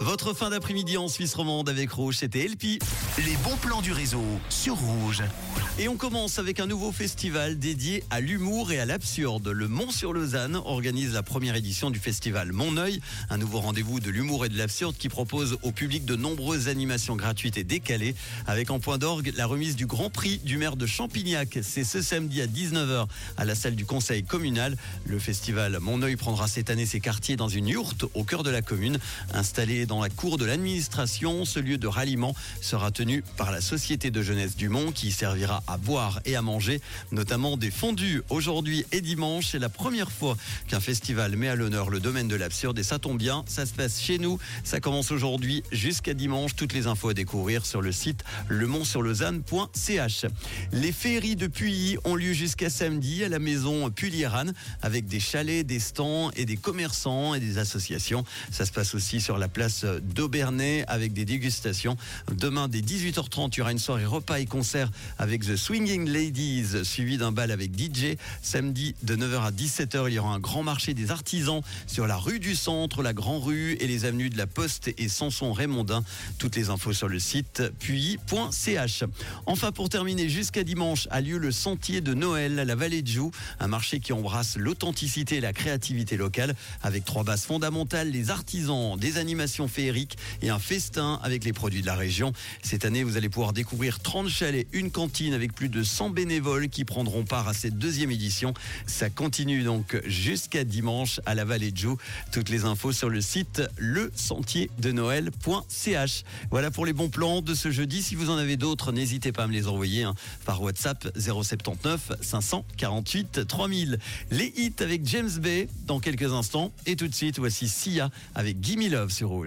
Votre fin d'après-midi en Suisse romande avec Rouge, c'était Elpi. Les bons plans du réseau sur Rouge. Et on commence avec un nouveau festival dédié à l'humour et à l'absurde. Le Mont-sur-Lausanne organise la première édition du festival Mon Oeil, un nouveau rendez-vous de l'humour et de l'absurde qui propose au public de nombreuses animations gratuites et décalées, avec en point d'orgue la remise du Grand Prix du maire de Champignac. C'est ce samedi à 19h à la salle du conseil communal. Le festival Mon Oeil prendra cette année ses quartiers dans une yourte au cœur de la commune, installée dans la cour de l'administration. Ce lieu de ralliement sera tenu par la Société de jeunesse du Mont qui servira à boire et à manger, notamment des fondus. Aujourd'hui et dimanche, c'est la première fois qu'un festival met à l'honneur le domaine de l'absurde et ça tombe bien, ça se passe chez nous. Ça commence aujourd'hui jusqu'à dimanche. Toutes les infos à découvrir sur le site lemontsurlausanne.ch. Les féeries de Puy ont lieu jusqu'à samedi à la maison Pulieran avec des chalets, des stands et des commerçants et des associations. Ça se passe aussi sur la place d'Aubernay avec des dégustations. Demain, dès 18h30, il y aura une soirée repas et concert avec The Swinging Ladies, suivi d'un bal avec DJ. Samedi, de 9h à 17h, il y aura un grand marché des artisans sur la rue du Centre, la Grand Rue et les avenues de la Poste et Sanson Raymondin. Toutes les infos sur le site puis.ch. Enfin, pour terminer, jusqu'à dimanche a lieu le Sentier de Noël à la Vallée de Joux, un marché qui embrasse l'authenticité et la créativité locale avec trois bases fondamentales, les artisans, des animations féeriques et un festin avec les produits de la région. Cette vous allez pouvoir découvrir 30 chalets, une cantine avec plus de 100 bénévoles qui prendront part à cette deuxième édition. Ça continue donc jusqu'à dimanche à la Vallée de Joux. Toutes les infos sur le site lesentiersdenoël.ch. Voilà pour les bons plans de ce jeudi. Si vous en avez d'autres, n'hésitez pas à me les envoyer hein, par WhatsApp 079 548 3000. Les hits avec James Bay dans quelques instants. Et tout de suite, voici Sia avec Gimme Love sur Rouge.